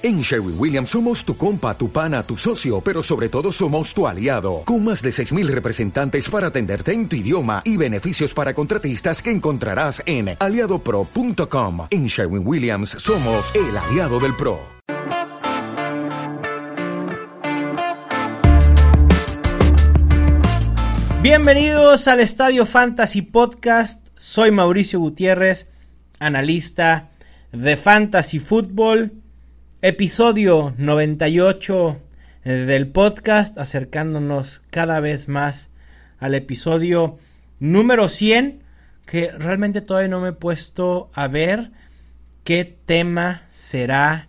En Sherwin Williams somos tu compa, tu pana, tu socio, pero sobre todo somos tu aliado, con más de 6.000 representantes para atenderte en tu idioma y beneficios para contratistas que encontrarás en aliadopro.com. En Sherwin Williams somos el aliado del PRO. Bienvenidos al Estadio Fantasy Podcast, soy Mauricio Gutiérrez, analista de Fantasy Football Episodio 98 eh, del podcast, acercándonos cada vez más al episodio número 100, que realmente todavía no me he puesto a ver qué tema será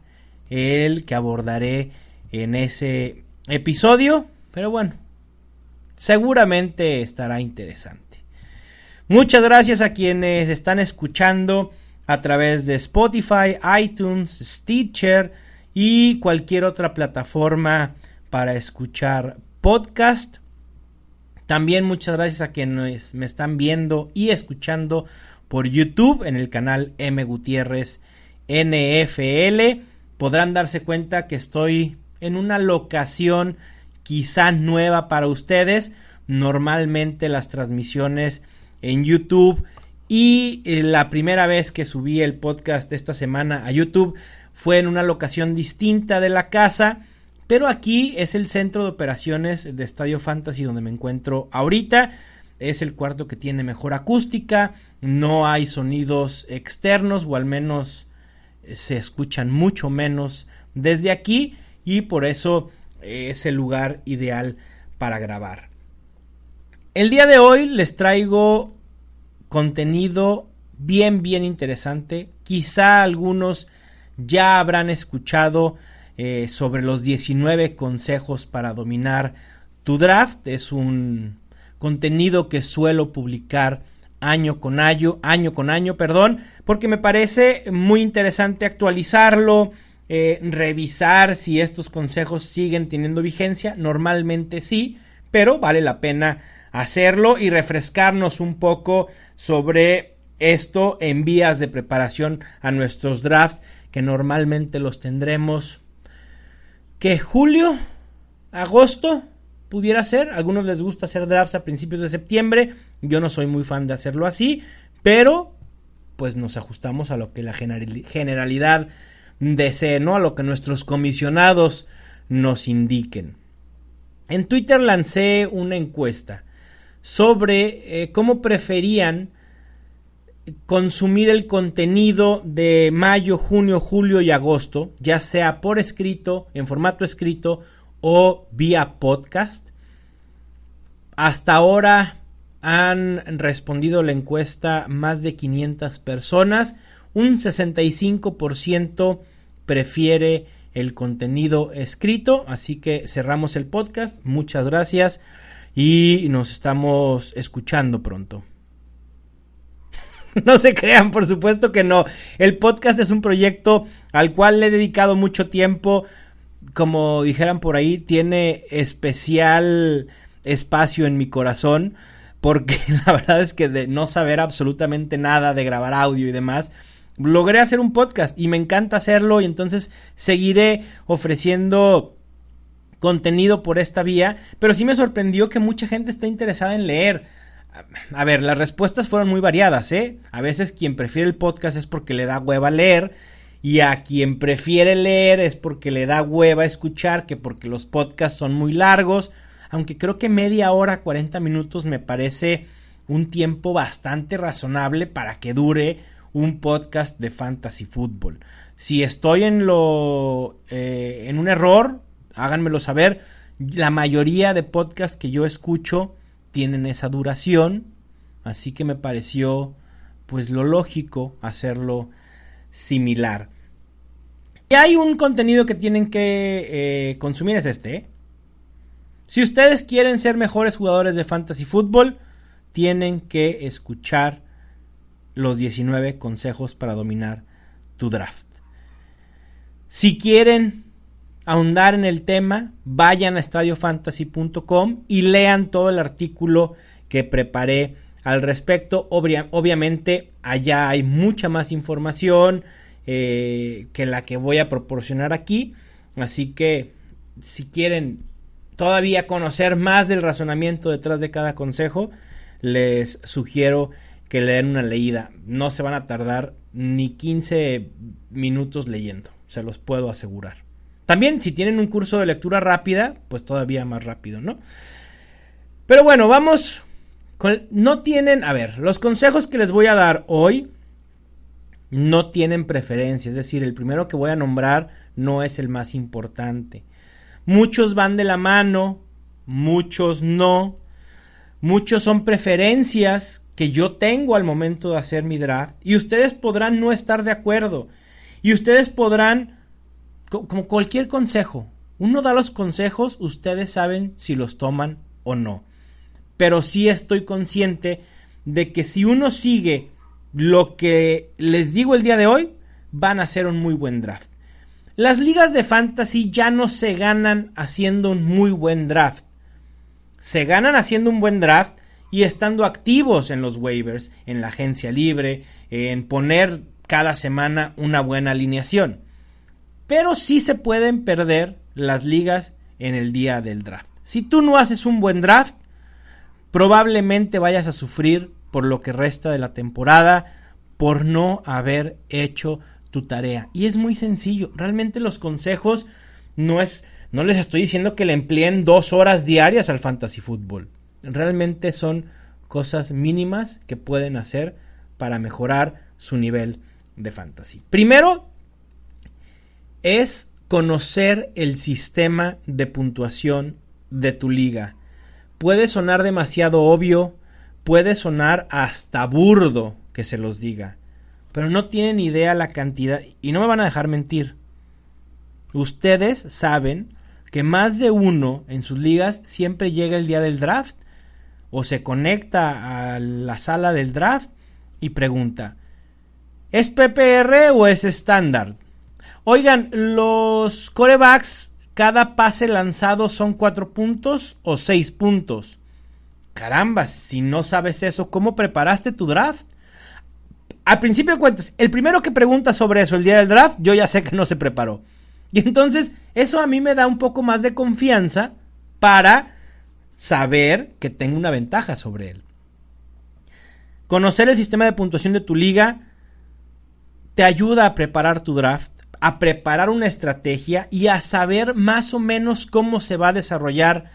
el que abordaré en ese episodio, pero bueno, seguramente estará interesante. Muchas gracias a quienes están escuchando a través de Spotify, iTunes, Stitcher y cualquier otra plataforma para escuchar podcast. También muchas gracias a quienes me están viendo y escuchando por YouTube en el canal M Gutiérrez NFL. Podrán darse cuenta que estoy en una locación quizá nueva para ustedes. Normalmente las transmisiones en YouTube y eh, la primera vez que subí el podcast esta semana a YouTube fue en una locación distinta de la casa, pero aquí es el centro de operaciones de Estadio Fantasy donde me encuentro ahorita. Es el cuarto que tiene mejor acústica, no hay sonidos externos o al menos eh, se escuchan mucho menos desde aquí y por eso eh, es el lugar ideal para grabar. El día de hoy les traigo contenido bien, bien interesante. Quizá algunos ya habrán escuchado eh, sobre los 19 consejos para dominar tu draft. Es un contenido que suelo publicar año con año, año con año, perdón, porque me parece muy interesante actualizarlo, eh, revisar si estos consejos siguen teniendo vigencia. Normalmente sí, pero vale la pena hacerlo y refrescarnos un poco sobre esto en vías de preparación a nuestros drafts que normalmente los tendremos que julio, agosto pudiera ser. A algunos les gusta hacer drafts a principios de septiembre. Yo no soy muy fan de hacerlo así, pero pues nos ajustamos a lo que la generalidad desee, ¿no? A lo que nuestros comisionados nos indiquen. En Twitter lancé una encuesta sobre eh, cómo preferían consumir el contenido de mayo, junio, julio y agosto, ya sea por escrito, en formato escrito o vía podcast. Hasta ahora han respondido la encuesta más de 500 personas. Un 65% prefiere el contenido escrito. Así que cerramos el podcast. Muchas gracias y nos estamos escuchando pronto. no se crean, por supuesto que no. El podcast es un proyecto al cual le he dedicado mucho tiempo. Como dijeran por ahí, tiene especial espacio en mi corazón. Porque la verdad es que de no saber absolutamente nada de grabar audio y demás, logré hacer un podcast y me encanta hacerlo y entonces seguiré ofreciendo contenido por esta vía, pero sí me sorprendió que mucha gente está interesada en leer. A ver, las respuestas fueron muy variadas, ¿eh? A veces quien prefiere el podcast es porque le da hueva leer y a quien prefiere leer es porque le da hueva escuchar, que porque los podcasts son muy largos, aunque creo que media hora, 40 minutos me parece un tiempo bastante razonable para que dure un podcast de fantasy fútbol. Si estoy en lo eh, en un error, háganmelo saber. La mayoría de podcasts que yo escucho tienen esa duración, así que me pareció pues lo lógico hacerlo similar. Y hay un contenido que tienen que eh, consumir, es este. ¿eh? Si ustedes quieren ser mejores jugadores de fantasy fútbol, tienen que escuchar los 19 consejos para dominar tu draft. Si quieren ahondar en el tema, vayan a estadiofantasy.com y lean todo el artículo que preparé al respecto. obviamente, allá hay mucha más información, eh, que la que voy a proporcionar aquí. Así que si quieren todavía conocer más del razonamiento detrás de cada consejo, les sugiero que le den una leída. No se van a tardar ni 15 minutos leyendo, se los puedo asegurar. También si tienen un curso de lectura rápida, pues todavía más rápido, ¿no? Pero bueno, vamos no tienen, a ver, los consejos que les voy a dar hoy no tienen preferencia, es decir, el primero que voy a nombrar no es el más importante. Muchos van de la mano, muchos no, muchos son preferencias que yo tengo al momento de hacer mi draft y ustedes podrán no estar de acuerdo y ustedes podrán, como cualquier consejo, uno da los consejos, ustedes saben si los toman o no pero sí estoy consciente de que si uno sigue lo que les digo el día de hoy, van a hacer un muy buen draft. Las ligas de fantasy ya no se ganan haciendo un muy buen draft. Se ganan haciendo un buen draft y estando activos en los waivers, en la agencia libre, en poner cada semana una buena alineación. Pero sí se pueden perder las ligas en el día del draft. Si tú no haces un buen draft, probablemente vayas a sufrir por lo que resta de la temporada por no haber hecho tu tarea. Y es muy sencillo. Realmente los consejos no es, no les estoy diciendo que le empleen dos horas diarias al fantasy fútbol. Realmente son cosas mínimas que pueden hacer para mejorar su nivel de fantasy. Primero es conocer el sistema de puntuación de tu liga puede sonar demasiado obvio, puede sonar hasta burdo que se los diga, pero no tienen idea la cantidad y no me van a dejar mentir. Ustedes saben que más de uno en sus ligas siempre llega el día del draft o se conecta a la sala del draft y pregunta, ¿es PPR o es estándar? Oigan, los corebacks cada pase lanzado son cuatro puntos o seis puntos. Caramba, si no sabes eso, ¿cómo preparaste tu draft? Al principio de cuentas, el primero que pregunta sobre eso el día del draft, yo ya sé que no se preparó. Y entonces, eso a mí me da un poco más de confianza para saber que tengo una ventaja sobre él. Conocer el sistema de puntuación de tu liga te ayuda a preparar tu draft a preparar una estrategia y a saber más o menos cómo se va a desarrollar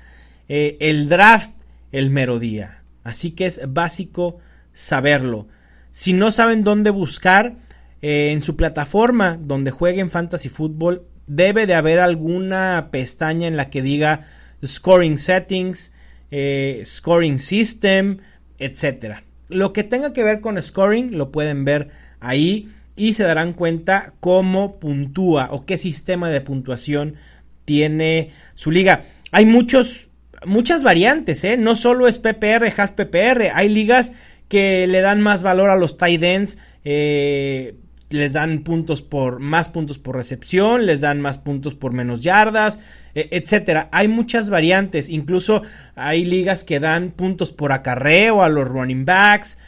eh, el draft el mero día. Así que es básico saberlo. Si no saben dónde buscar, eh, en su plataforma donde jueguen fantasy fútbol, debe de haber alguna pestaña en la que diga scoring settings, eh, scoring system, etc. Lo que tenga que ver con scoring lo pueden ver ahí y se darán cuenta cómo puntúa o qué sistema de puntuación tiene su liga. Hay muchos, muchas variantes, ¿eh? no solo es PPR, half PPR, hay ligas que le dan más valor a los tight ends, eh, les dan puntos por más puntos por recepción, les dan más puntos por menos yardas, e, etcétera. Hay muchas variantes, incluso hay ligas que dan puntos por acarreo a los running backs.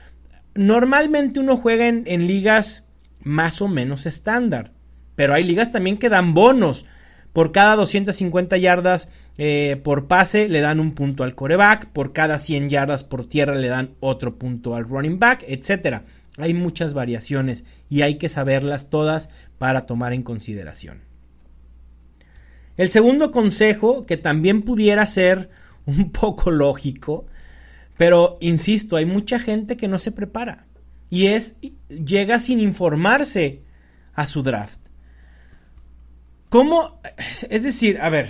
Normalmente uno juega en ligas más o menos estándar. Pero hay ligas también que dan bonos. Por cada 250 yardas eh, por pase le dan un punto al coreback. Por cada 100 yardas por tierra le dan otro punto al running back, etc. Hay muchas variaciones y hay que saberlas todas para tomar en consideración. El segundo consejo, que también pudiera ser un poco lógico, pero insisto, hay mucha gente que no se prepara y es llega sin informarse a su draft. ¿Cómo? Es decir, a ver,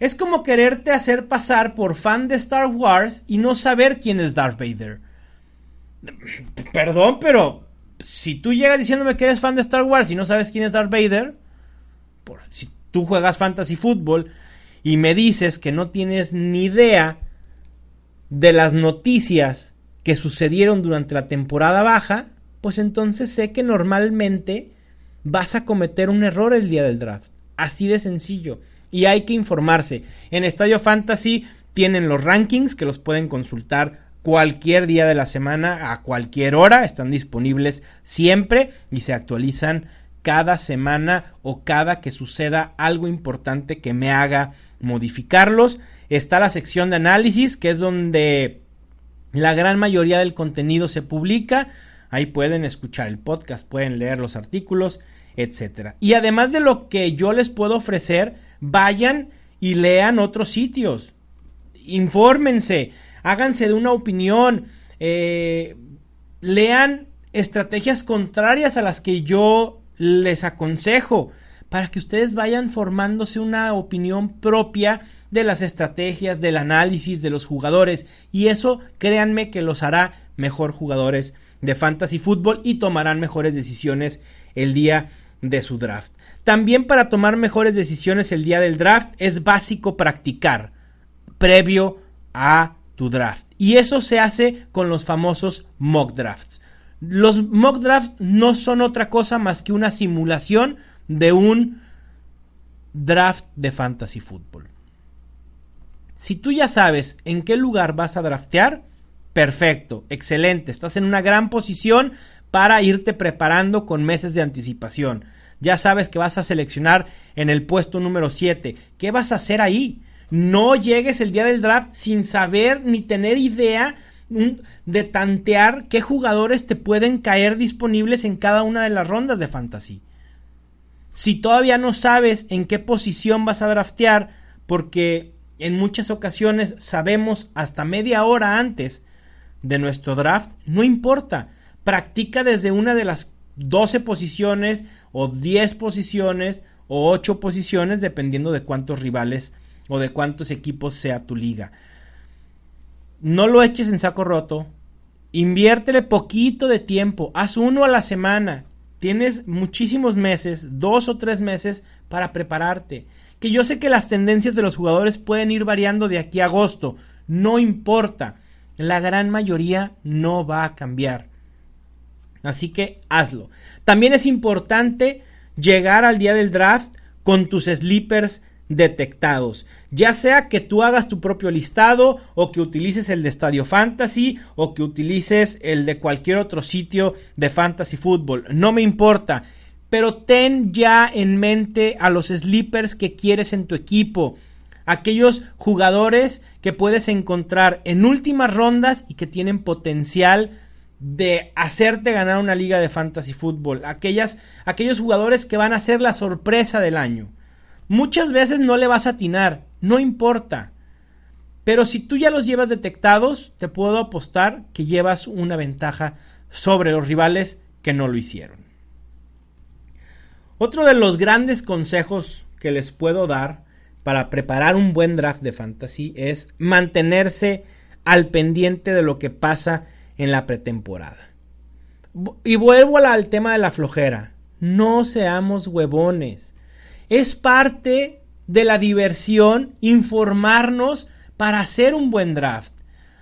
es como quererte hacer pasar por fan de Star Wars y no saber quién es Darth Vader. Perdón, pero si tú llegas diciéndome que eres fan de Star Wars y no sabes quién es Darth Vader, por, si tú juegas fantasy fútbol y me dices que no tienes ni idea de las noticias que sucedieron durante la temporada baja, pues entonces sé que normalmente vas a cometer un error el día del draft. Así de sencillo. Y hay que informarse. En Estadio Fantasy tienen los rankings que los pueden consultar cualquier día de la semana, a cualquier hora, están disponibles siempre y se actualizan cada semana o cada que suceda algo importante que me haga modificarlos. Está la sección de análisis, que es donde la gran mayoría del contenido se publica. Ahí pueden escuchar el podcast, pueden leer los artículos, etcétera. Y además de lo que yo les puedo ofrecer, vayan y lean otros sitios. Infórmense, háganse de una opinión, eh, lean estrategias contrarias a las que yo les aconsejo para que ustedes vayan formándose una opinión propia de las estrategias, del análisis de los jugadores y eso créanme que los hará mejor jugadores de fantasy fútbol y tomarán mejores decisiones el día de su draft. También para tomar mejores decisiones el día del draft es básico practicar previo a tu draft. Y eso se hace con los famosos mock drafts. Los mock drafts no son otra cosa más que una simulación de un draft de fantasy fútbol. Si tú ya sabes en qué lugar vas a draftear, perfecto, excelente, estás en una gran posición para irte preparando con meses de anticipación. Ya sabes que vas a seleccionar en el puesto número 7. ¿Qué vas a hacer ahí? No llegues el día del draft sin saber ni tener idea de tantear qué jugadores te pueden caer disponibles en cada una de las rondas de fantasy. Si todavía no sabes en qué posición vas a draftear, porque en muchas ocasiones sabemos hasta media hora antes de nuestro draft, no importa. Practica desde una de las 12 posiciones o 10 posiciones o 8 posiciones dependiendo de cuántos rivales o de cuántos equipos sea tu liga. No lo eches en saco roto. Inviértele poquito de tiempo. Haz uno a la semana. Tienes muchísimos meses, dos o tres meses para prepararte. Que yo sé que las tendencias de los jugadores pueden ir variando de aquí a agosto. No importa. La gran mayoría no va a cambiar. Así que hazlo. También es importante llegar al día del draft con tus sleepers detectados. Ya sea que tú hagas tu propio listado o que utilices el de Estadio Fantasy o que utilices el de cualquier otro sitio de Fantasy Fútbol. No me importa. Pero ten ya en mente a los sleepers que quieres en tu equipo. Aquellos jugadores que puedes encontrar en últimas rondas y que tienen potencial de hacerte ganar una liga de fantasy fútbol, aquellos jugadores que van a ser la sorpresa del año. Muchas veces no le vas a atinar, no importa. Pero si tú ya los llevas detectados, te puedo apostar que llevas una ventaja sobre los rivales que no lo hicieron. Otro de los grandes consejos que les puedo dar para preparar un buen draft de fantasy es mantenerse al pendiente de lo que pasa en la pretemporada. Y vuelvo al tema de la flojera. No seamos huevones. Es parte de la diversión informarnos para hacer un buen draft.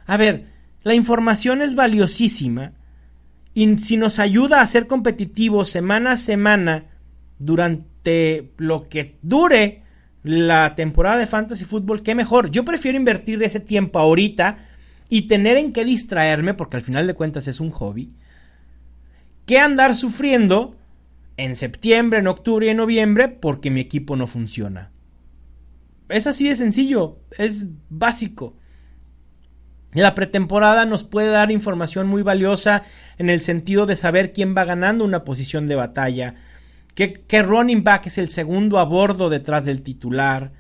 A ver, la información es valiosísima y si nos ayuda a ser competitivos semana a semana durante lo que dure la temporada de fantasy fútbol, qué mejor. Yo prefiero invertir ese tiempo ahorita y tener en qué distraerme, porque al final de cuentas es un hobby, que andar sufriendo en septiembre, en octubre y en noviembre porque mi equipo no funciona. Es así de sencillo, es básico. La pretemporada nos puede dar información muy valiosa en el sentido de saber quién va ganando una posición de batalla, qué, qué running back es el segundo a bordo detrás del titular,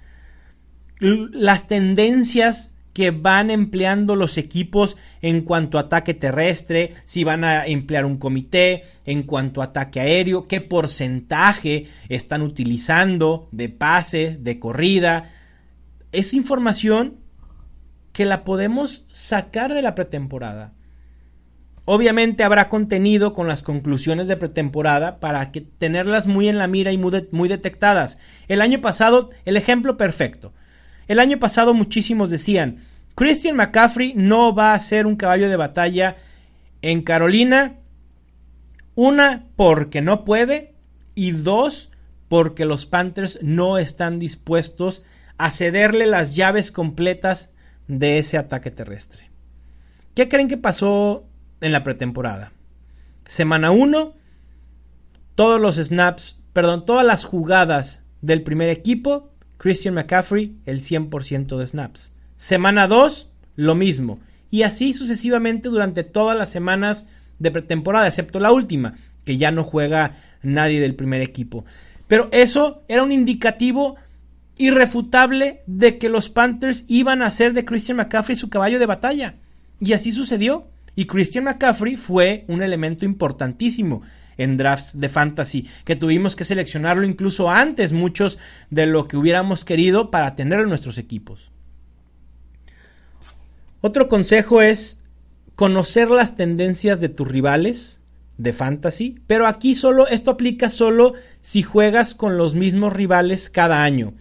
las tendencias que van empleando los equipos en cuanto a ataque terrestre, si van a emplear un comité, en cuanto a ataque aéreo, qué porcentaje están utilizando de pase, de corrida. Es información que la podemos sacar de la pretemporada. Obviamente habrá contenido con las conclusiones de pretemporada para que tenerlas muy en la mira y muy, muy detectadas. El año pasado, el ejemplo perfecto. El año pasado muchísimos decían, Christian McCaffrey no va a ser un caballo de batalla en Carolina. Una, porque no puede. Y dos, porque los Panthers no están dispuestos a cederle las llaves completas de ese ataque terrestre. ¿Qué creen que pasó en la pretemporada? Semana 1, todos los snaps, perdón, todas las jugadas del primer equipo, Christian McCaffrey, el 100% de snaps. Semana 2, lo mismo. Y así sucesivamente durante todas las semanas de pretemporada, excepto la última, que ya no juega nadie del primer equipo. Pero eso era un indicativo irrefutable de que los Panthers iban a hacer de Christian McCaffrey su caballo de batalla. Y así sucedió. Y Christian McCaffrey fue un elemento importantísimo en drafts de fantasy, que tuvimos que seleccionarlo incluso antes muchos de lo que hubiéramos querido para tener en nuestros equipos. Otro consejo es conocer las tendencias de tus rivales de fantasy, pero aquí solo esto aplica solo si juegas con los mismos rivales cada año.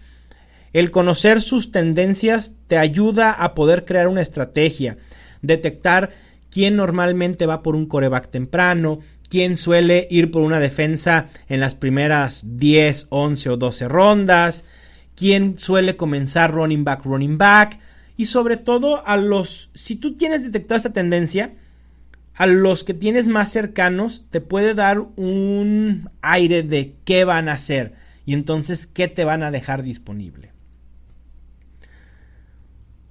El conocer sus tendencias te ayuda a poder crear una estrategia, detectar quién normalmente va por un coreback temprano, quién suele ir por una defensa en las primeras 10, 11 o 12 rondas, quién suele comenzar running back, running back, y sobre todo a los, si tú tienes detectado esta tendencia, a los que tienes más cercanos te puede dar un aire de qué van a hacer y entonces qué te van a dejar disponible.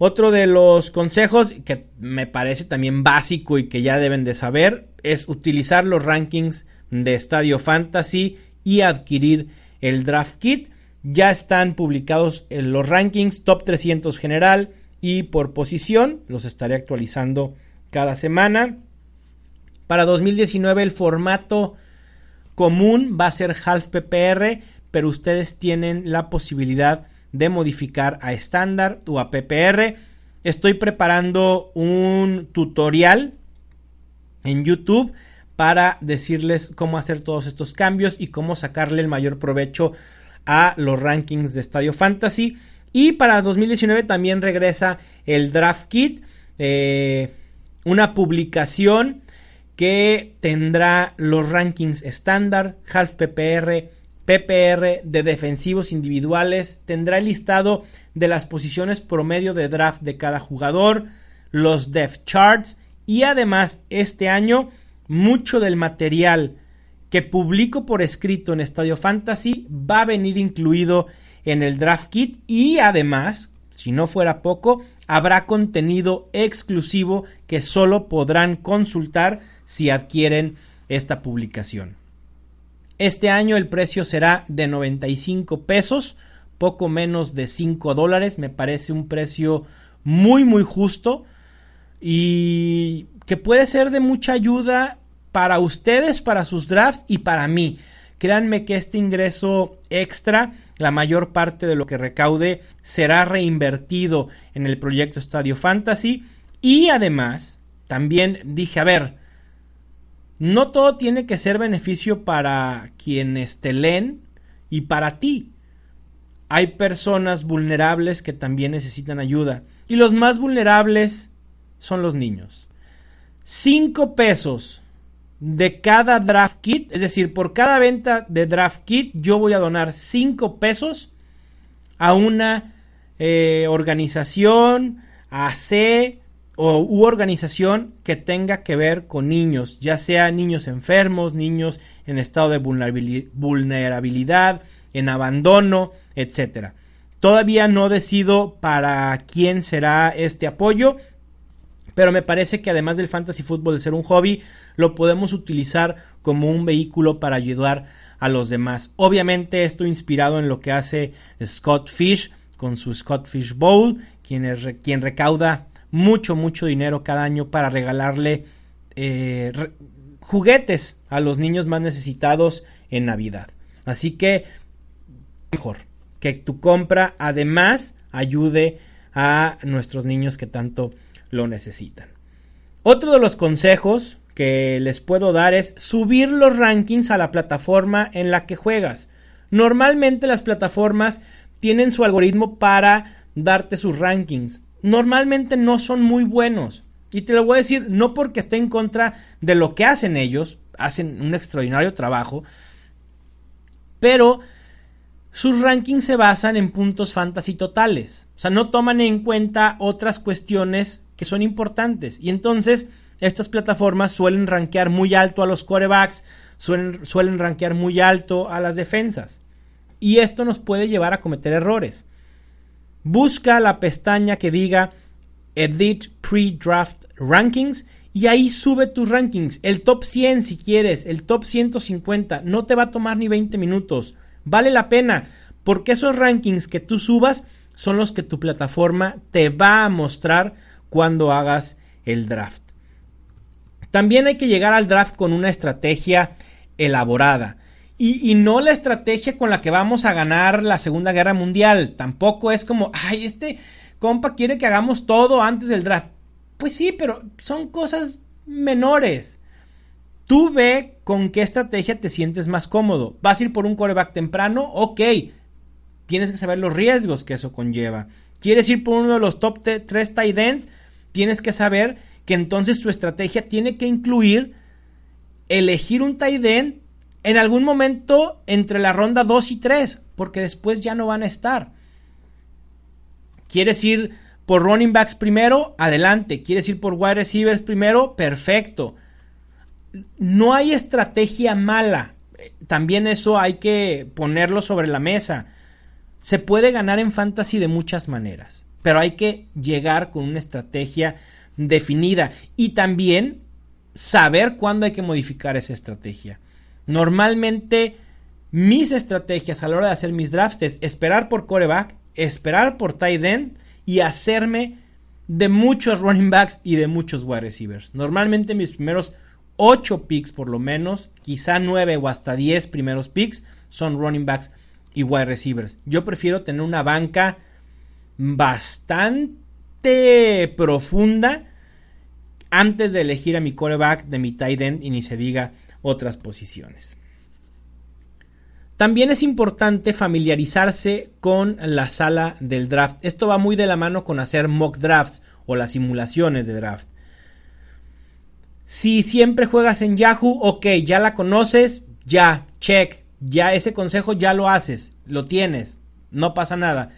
Otro de los consejos que me parece también básico y que ya deben de saber es utilizar los rankings de Estadio Fantasy y adquirir el draft kit. Ya están publicados en los rankings top 300 general y por posición. Los estaré actualizando cada semana. Para 2019 el formato común va a ser half PPR, pero ustedes tienen la posibilidad de modificar a estándar o a PPR. Estoy preparando un tutorial en YouTube para decirles cómo hacer todos estos cambios y cómo sacarle el mayor provecho a los rankings de Estadio Fantasy. Y para 2019 también regresa el Draft Kit, eh, una publicación que tendrá los rankings estándar, half PPR, PPR de defensivos individuales, tendrá el listado de las posiciones promedio de draft de cada jugador, los depth charts y además este año mucho del material que publico por escrito en Estadio Fantasy va a venir incluido en el draft kit y además, si no fuera poco, habrá contenido exclusivo que solo podrán consultar si adquieren esta publicación. Este año el precio será de 95 pesos, poco menos de 5 dólares. Me parece un precio muy, muy justo y que puede ser de mucha ayuda para ustedes, para sus drafts y para mí. Créanme que este ingreso extra, la mayor parte de lo que recaude, será reinvertido en el proyecto Estadio Fantasy. Y además, también dije, a ver, no todo tiene que ser beneficio para quienes te leen y para ti. Hay personas vulnerables que también necesitan ayuda. Y los más vulnerables son los niños. Cinco pesos de cada draft kit, es decir, por cada venta de draft kit, yo voy a donar cinco pesos a una eh, organización, a C, o u organización que tenga que ver con niños, ya sea niños enfermos, niños en estado de vulnerabilidad, en abandono, etcétera. Todavía no decido para quién será este apoyo, pero me parece que además del fantasy fútbol de ser un hobby, lo podemos utilizar como un vehículo para ayudar a los demás. Obviamente esto inspirado en lo que hace Scott Fish con su Scott Fish Bowl, quien, es, quien recauda mucho, mucho dinero cada año para regalarle eh, juguetes a los niños más necesitados en Navidad. Así que mejor que tu compra además ayude a nuestros niños que tanto lo necesitan. Otro de los consejos que les puedo dar es subir los rankings a la plataforma en la que juegas. Normalmente las plataformas tienen su algoritmo para darte sus rankings normalmente no son muy buenos. Y te lo voy a decir, no porque esté en contra de lo que hacen ellos, hacen un extraordinario trabajo, pero sus rankings se basan en puntos fantasy totales. O sea, no toman en cuenta otras cuestiones que son importantes. Y entonces estas plataformas suelen rankear muy alto a los corebacks, suelen, suelen rankear muy alto a las defensas. Y esto nos puede llevar a cometer errores. Busca la pestaña que diga Edit Pre-Draft Rankings y ahí sube tus rankings. El top 100 si quieres, el top 150. No te va a tomar ni 20 minutos. Vale la pena porque esos rankings que tú subas son los que tu plataforma te va a mostrar cuando hagas el draft. También hay que llegar al draft con una estrategia elaborada. Y, no la estrategia con la que vamos a ganar la Segunda Guerra Mundial. Tampoco es como, ay, este compa quiere que hagamos todo antes del draft. Pues sí, pero son cosas menores. Tú ve con qué estrategia te sientes más cómodo. ¿Vas a ir por un coreback temprano? Ok. Tienes que saber los riesgos que eso conlleva. ¿Quieres ir por uno de los top 3 tight ends? Tienes que saber que entonces tu estrategia tiene que incluir elegir un tight end en algún momento entre la ronda 2 y 3, porque después ya no van a estar. ¿Quieres ir por running backs primero? Adelante. ¿Quieres ir por wide receivers primero? Perfecto. No hay estrategia mala. También eso hay que ponerlo sobre la mesa. Se puede ganar en fantasy de muchas maneras, pero hay que llegar con una estrategia definida y también saber cuándo hay que modificar esa estrategia. Normalmente mis estrategias a la hora de hacer mis drafts es esperar por coreback, esperar por tight end y hacerme de muchos running backs y de muchos wide receivers. Normalmente mis primeros 8 picks por lo menos, quizá 9 o hasta 10 primeros picks son running backs y wide receivers. Yo prefiero tener una banca bastante profunda antes de elegir a mi coreback de mi tight end y ni se diga otras posiciones. También es importante familiarizarse con la sala del draft. Esto va muy de la mano con hacer mock drafts o las simulaciones de draft. Si siempre juegas en Yahoo, ok, ya la conoces, ya, check, ya ese consejo ya lo haces, lo tienes, no pasa nada.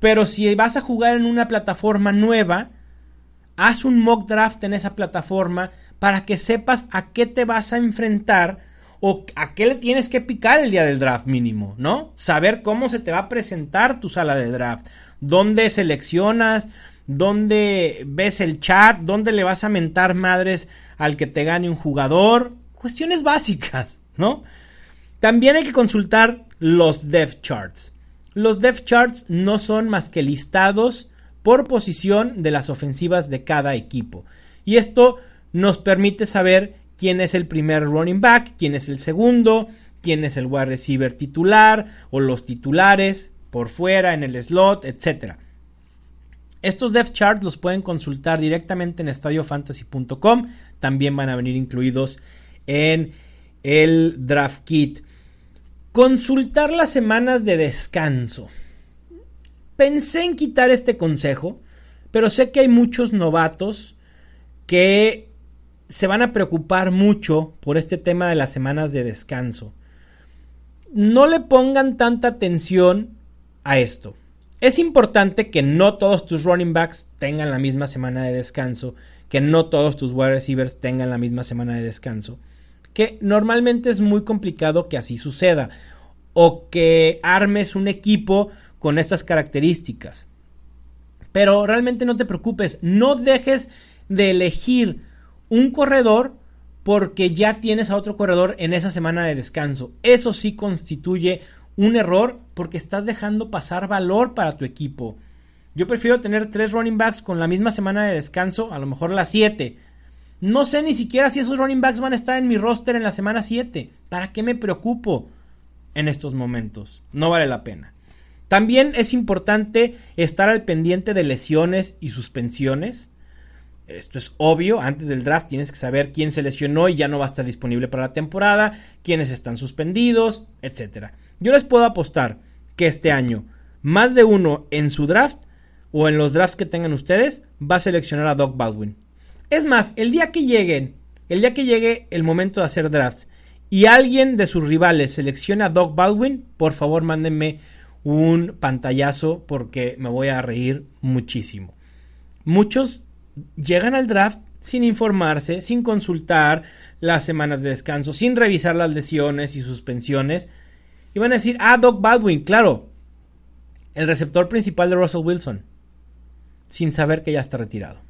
Pero si vas a jugar en una plataforma nueva, haz un mock draft en esa plataforma para que sepas a qué te vas a enfrentar o a qué le tienes que picar el día del draft mínimo, ¿no? Saber cómo se te va a presentar tu sala de draft, dónde seleccionas, dónde ves el chat, dónde le vas a mentar madres al que te gane un jugador, cuestiones básicas, ¿no? También hay que consultar los depth charts. Los depth charts no son más que listados por posición de las ofensivas de cada equipo. Y esto nos permite saber quién es el primer running back, quién es el segundo, quién es el wide receiver titular o los titulares por fuera en el slot, etc. Estos depth charts los pueden consultar directamente en estadiofantasy.com, también van a venir incluidos en el draft kit. Consultar las semanas de descanso. Pensé en quitar este consejo, pero sé que hay muchos novatos que se van a preocupar mucho por este tema de las semanas de descanso. No le pongan tanta atención a esto. Es importante que no todos tus running backs tengan la misma semana de descanso, que no todos tus wide receivers tengan la misma semana de descanso, que normalmente es muy complicado que así suceda, o que armes un equipo con estas características. Pero realmente no te preocupes, no dejes de elegir un corredor porque ya tienes a otro corredor en esa semana de descanso. Eso sí constituye un error porque estás dejando pasar valor para tu equipo. Yo prefiero tener tres running backs con la misma semana de descanso, a lo mejor las siete. No sé ni siquiera si esos running backs van a estar en mi roster en la semana 7. ¿Para qué me preocupo en estos momentos? No vale la pena. También es importante estar al pendiente de lesiones y suspensiones. Esto es obvio, antes del draft tienes que saber quién se lesionó y ya no va a estar disponible para la temporada, quiénes están suspendidos, etc. Yo les puedo apostar que este año más de uno en su draft o en los drafts que tengan ustedes va a seleccionar a Doc Baldwin. Es más, el día que lleguen, el día que llegue el momento de hacer drafts y alguien de sus rivales selecciona a Doc Baldwin, por favor mándenme un pantallazo porque me voy a reír muchísimo. Muchos llegan al draft sin informarse, sin consultar las semanas de descanso, sin revisar las lesiones y suspensiones. Y van a decir, ah, Doc Baldwin, claro, el receptor principal de Russell Wilson, sin saber que ya está retirado.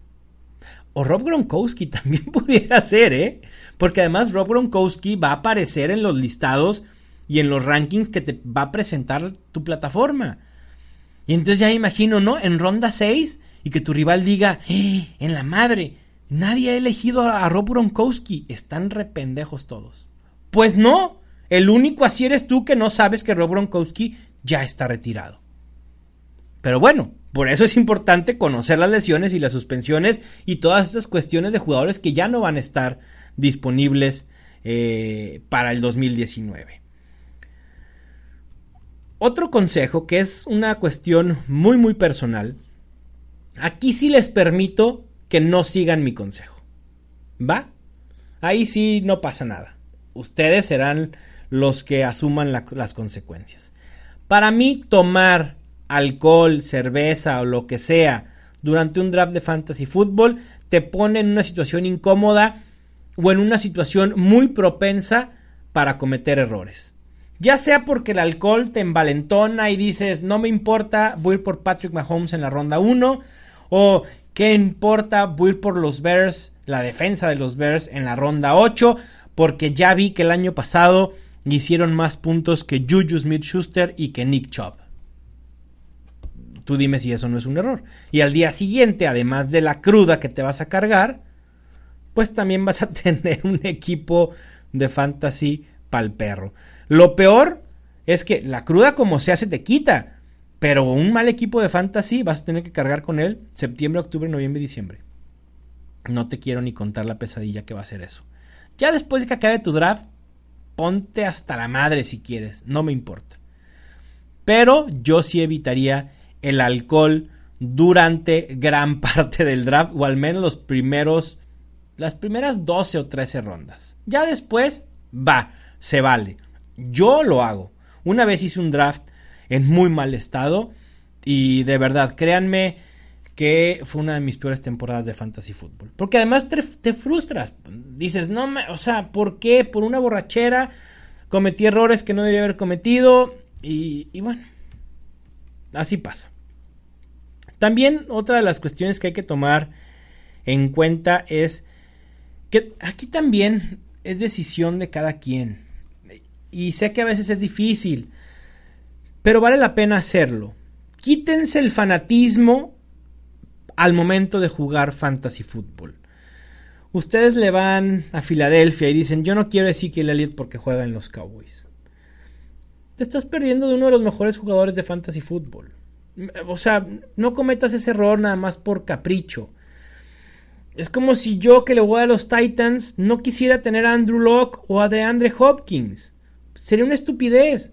O Rob Gronkowski también pudiera ser, ¿eh? Porque además Rob Gronkowski va a aparecer en los listados y en los rankings que te va a presentar tu plataforma. Y entonces ya imagino, ¿no? En ronda 6 y que tu rival diga, ¡Eh, en la madre, nadie ha elegido a Rob Gronkowski, están rependejos todos. Pues no, el único así eres tú que no sabes que Rob Gronkowski ya está retirado. Pero bueno, por eso es importante conocer las lesiones y las suspensiones y todas estas cuestiones de jugadores que ya no van a estar disponibles eh, para el 2019. Otro consejo que es una cuestión muy muy personal Aquí sí les permito que no sigan mi consejo. ¿Va? Ahí sí no pasa nada. Ustedes serán los que asuman las consecuencias. Para mí, tomar alcohol, cerveza o lo que sea durante un draft de fantasy fútbol te pone en una situación incómoda o en una situación muy propensa para cometer errores. Ya sea porque el alcohol te envalentona y dices, no me importa, voy a ir por Patrick Mahomes en la ronda 1, o qué importa, voy por los Bears, la defensa de los Bears en la ronda 8, porque ya vi que el año pasado hicieron más puntos que Juju Smith-Schuster y que Nick Chubb. Tú dime si eso no es un error. Y al día siguiente, además de la cruda que te vas a cargar, pues también vas a tener un equipo de fantasy pal perro. Lo peor es que la cruda como sea se te quita. Pero un mal equipo de fantasy vas a tener que cargar con él septiembre, octubre, noviembre y diciembre. No te quiero ni contar la pesadilla que va a ser eso. Ya después de que acabe tu draft, ponte hasta la madre si quieres, no me importa. Pero yo sí evitaría el alcohol durante gran parte del draft o al menos los primeros las primeras 12 o 13 rondas. Ya después va, se vale. Yo lo hago. Una vez hice un draft en muy mal estado. Y de verdad, créanme que fue una de mis peores temporadas de fantasy fútbol. Porque además te, frustras. Dices, no, me, o sea, ¿por qué? Por una borrachera cometí errores que no debía haber cometido. Y, y bueno, así pasa. También otra de las cuestiones que hay que tomar en cuenta es que aquí también es decisión de cada quien. Y sé que a veces es difícil pero vale la pena hacerlo. Quítense el fanatismo al momento de jugar fantasy fútbol. Ustedes le van a Filadelfia y dicen, yo no quiero decir que el porque juega en los Cowboys. Te estás perdiendo de uno de los mejores jugadores de fantasy fútbol. O sea, no cometas ese error nada más por capricho. Es como si yo que le voy a los Titans no quisiera tener a Andrew Locke o a DeAndre Hopkins. Sería una estupidez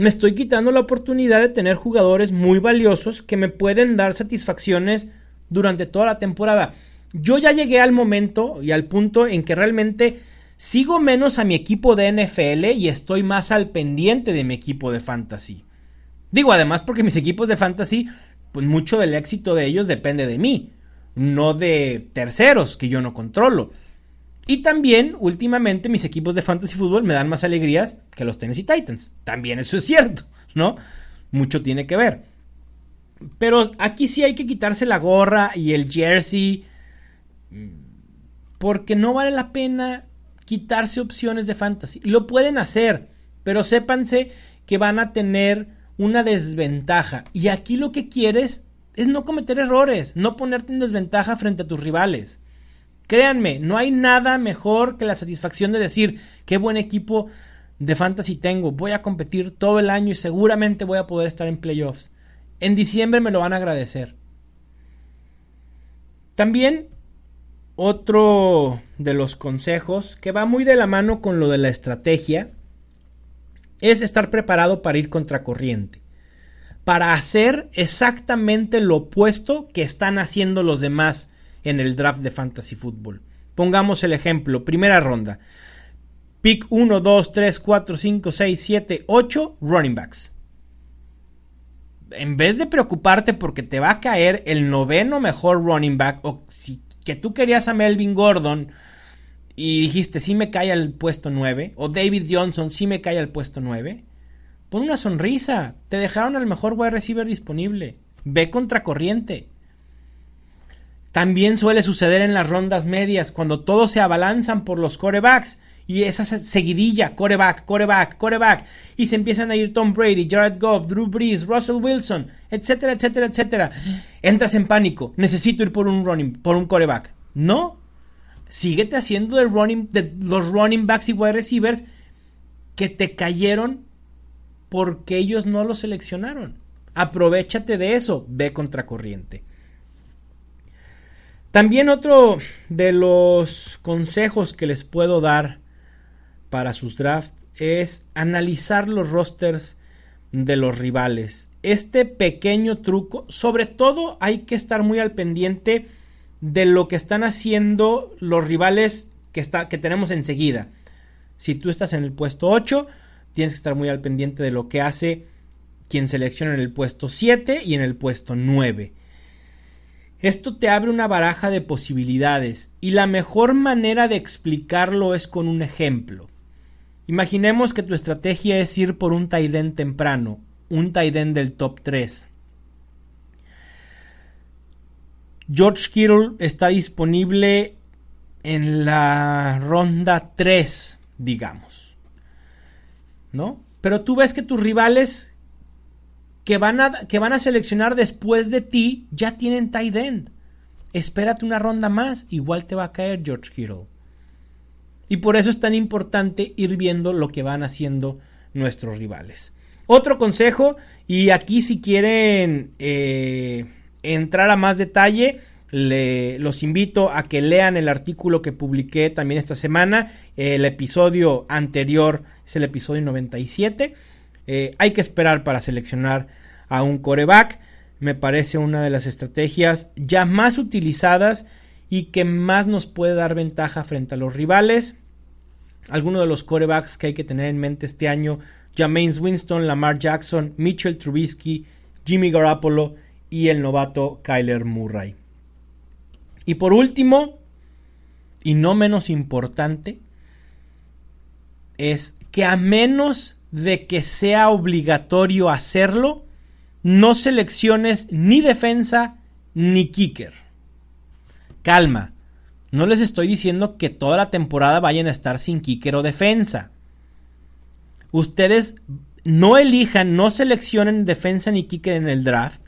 me estoy quitando la oportunidad de tener jugadores muy valiosos que me pueden dar satisfacciones durante toda la temporada. Yo ya llegué al momento y al punto en que realmente sigo menos a mi equipo de NFL y estoy más al pendiente de mi equipo de fantasy. Digo, además porque mis equipos de fantasy, pues mucho del éxito de ellos depende de mí, no de terceros que yo no controlo. Y también, últimamente, mis equipos de fantasy fútbol me dan más alegrías que los Tennessee Titans. También eso es cierto, ¿no? Mucho tiene que ver. Pero aquí sí hay que quitarse la gorra y el jersey. Porque no vale la pena quitarse opciones de fantasy. Lo pueden hacer, pero sépanse que van a tener una desventaja. Y aquí lo que quieres es no cometer errores, no ponerte en desventaja frente a tus rivales. Créanme, no hay nada mejor que la satisfacción de decir qué buen equipo de fantasy tengo. Voy a competir todo el año y seguramente voy a poder estar en playoffs. En diciembre me lo van a agradecer. También otro de los consejos que va muy de la mano con lo de la estrategia es estar preparado para ir contracorriente. Para hacer exactamente lo opuesto que están haciendo los demás en el draft de fantasy fútbol. Pongamos el ejemplo, primera ronda. Pick 1, 2, 3, 4, 5, 6, 7, 8 running backs. en vez de preocuparte porque te va a caer el noveno mejor running back, o si que tú querías a Melvin Gordon y dijiste, sí me cae al puesto 9, o David Johnson, sí me cae al puesto 9, pon una sonrisa, te dejaron al mejor wide receiver disponible, ve contracorriente. También suele suceder en las rondas medias, cuando todos se abalanzan por los corebacks y esa seguidilla, coreback, coreback, coreback, y se empiezan a ir Tom Brady, Jared Goff, Drew Brees, Russell Wilson, etcétera, etcétera, etcétera. Entras en pánico, necesito ir por un running, por un coreback. No, síguete haciendo de, running, de los running backs y wide receivers que te cayeron porque ellos no lo seleccionaron. Aprovechate de eso, ve contracorriente. También otro de los consejos que les puedo dar para sus drafts es analizar los rosters de los rivales. Este pequeño truco, sobre todo hay que estar muy al pendiente de lo que están haciendo los rivales que, está, que tenemos enseguida. Si tú estás en el puesto 8, tienes que estar muy al pendiente de lo que hace quien selecciona en el puesto 7 y en el puesto 9. Esto te abre una baraja de posibilidades y la mejor manera de explicarlo es con un ejemplo. Imaginemos que tu estrategia es ir por un Taiden temprano, un Taiden del top 3. George Kittle está disponible en la ronda 3, digamos. ¿No? Pero tú ves que tus rivales que van a, que van a seleccionar después de ti ya tienen tight end. Espérate una ronda más, igual te va a caer George Kittle. Y por eso es tan importante ir viendo lo que van haciendo nuestros rivales. Otro consejo, y aquí si quieren eh, entrar a más detalle, los invito a que lean el artículo que publiqué también esta semana. El episodio anterior es el episodio 97. Eh, hay que esperar para seleccionar a un coreback. Me parece una de las estrategias ya más utilizadas y que más nos puede dar ventaja frente a los rivales. Algunos de los corebacks que hay que tener en mente este año, Jameis Winston, Lamar Jackson, Mitchell Trubisky, Jimmy Garoppolo y el novato Kyler Murray. Y por último, y no menos importante, es que a menos de que sea obligatorio hacerlo, no selecciones ni defensa ni kicker. Calma, no les estoy diciendo que toda la temporada vayan a estar sin kicker o defensa. Ustedes no elijan, no seleccionen defensa ni kicker en el draft.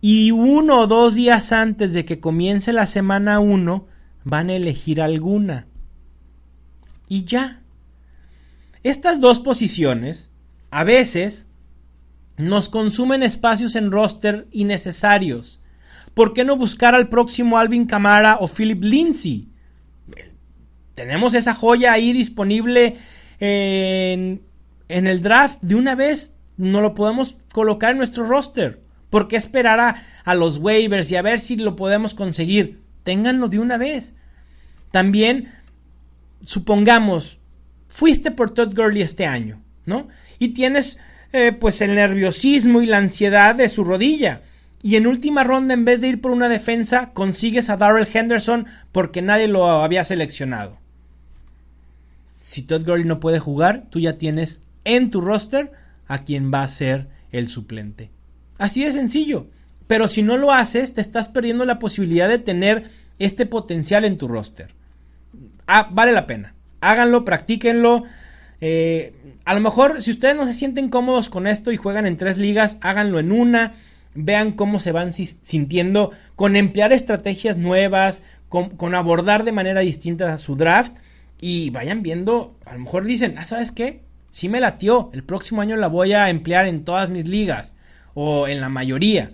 Y uno o dos días antes de que comience la semana 1 van a elegir alguna. Y ya. Estas dos posiciones a veces nos consumen espacios en roster innecesarios ¿por qué no buscar al próximo Alvin Camara o Philip Lindsay? Tenemos esa joya ahí disponible en, el draft de una vez. No lo podemos colocar en nuestro roster. ¿Por qué esperar a, a los waivers y a ver si lo podemos conseguir? Ténganlo de una vez. También, supongamos, fuiste por Todd Gurley este año, ¿no? Y tienes eh, pues el nerviosismo y la ansiedad de su rodilla y en última ronda, en vez de ir por una defensa, consigues a Darrell Henderson porque nadie lo había seleccionado. Si Todd Gurley no puede jugar, tú ya tienes en tu roster a quien va a ser el suplente. Así de sencillo. Pero si no lo haces, te estás perdiendo la posibilidad de tener este potencial en tu roster. Ah, vale la pena. Háganlo, practíquenlo. Eh, a lo mejor, si ustedes no se sienten cómodos con esto y juegan en tres ligas, háganlo en una vean cómo se van sintiendo con emplear estrategias nuevas, con, abordar de manera distinta su draft y vayan viendo, a lo mejor dicen, ah, ¿sabes qué? Sí me latió, el próximo año la voy a emplear en todas mis ligas o en la mayoría.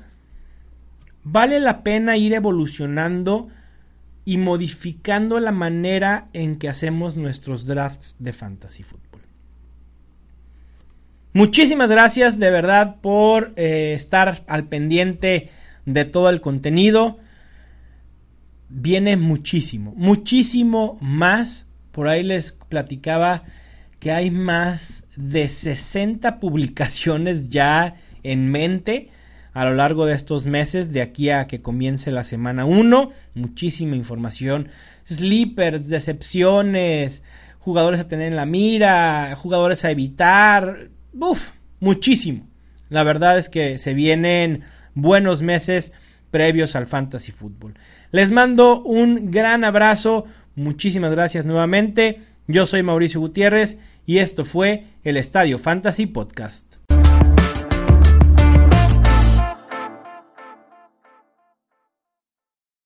Vale la pena ir evolucionando y modificando la manera en que hacemos nuestros drafts de fantasy football. Muchísimas gracias de verdad por eh, estar al pendiente de todo el contenido. Viene muchísimo, muchísimo más. Por ahí les platicaba que hay más de 60 publicaciones ya en mente a lo largo de estos meses, de aquí a que comience la semana 1. Muchísima información. Sleepers, decepciones, jugadores a tener en la mira, jugadores a evitar. Uf, muchísimo. La verdad es que se vienen buenos meses previos al fantasy fútbol. Les mando un gran abrazo. Muchísimas gracias nuevamente. Yo soy Mauricio Gutiérrez y esto fue el Estadio Fantasy Podcast.